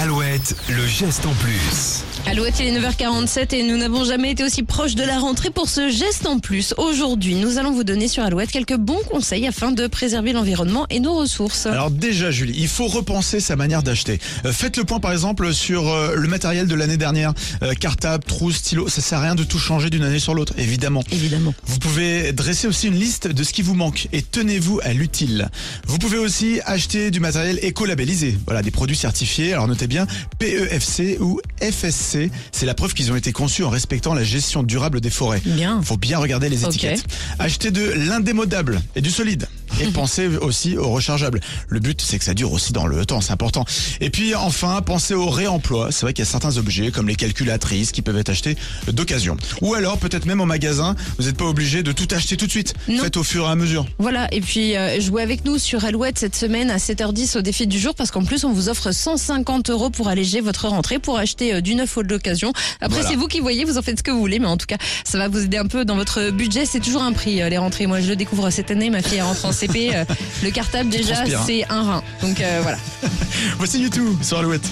Alouette, le geste en plus. Alouette, il est 9h47 et nous n'avons jamais été aussi proches de la rentrée pour ce geste en plus. Aujourd'hui, nous allons vous donner sur Alouette quelques bons conseils afin de préserver l'environnement et nos ressources. Alors déjà Julie, il faut repenser sa manière d'acheter. Euh, faites le point par exemple sur euh, le matériel de l'année dernière. Euh, cartable, trousse, stylo, ça sert à rien de tout changer d'une année sur l'autre, évidemment. Évidemment. Vous pouvez dresser aussi une liste de ce qui vous manque et tenez-vous à l'utile. Vous pouvez aussi acheter du matériel éco-labellisé, voilà, des produits certifiés. Alors notez bien PEFC ou FSC, c'est la preuve qu'ils ont été conçus en respectant la gestion durable des forêts. Bien. Faut bien regarder les étiquettes. Achetez de l'indémodable et du solide. Et pensez aussi au rechargeable. Le but, c'est que ça dure aussi dans le temps, c'est important. Et puis enfin, pensez au réemploi. C'est vrai qu'il y a certains objets, comme les calculatrices, qui peuvent être achetés d'occasion. Ou alors, peut-être même en magasin, vous n'êtes pas obligé de tout acheter tout de suite. Non. Faites au fur et à mesure. Voilà, et puis euh, jouez avec nous sur Alouette cette semaine à 7h10 au défi du jour parce qu'en plus on vous offre 150 euros pour alléger votre rentrée, pour acheter euh, du neuf ou de l'occasion. Après Voilà. c'est vous qui voyez, vous en faites ce que vous voulez, mais en tout cas ça va vous aider un peu dans votre budget. C'est toujours un prix euh, les rentrées. Moi je le découvre cette année, ma fille rentre en CP. Euh, le cartable déjà hein. c'est un rein. Donc euh, voilà. Voici YouTube sur Alouette.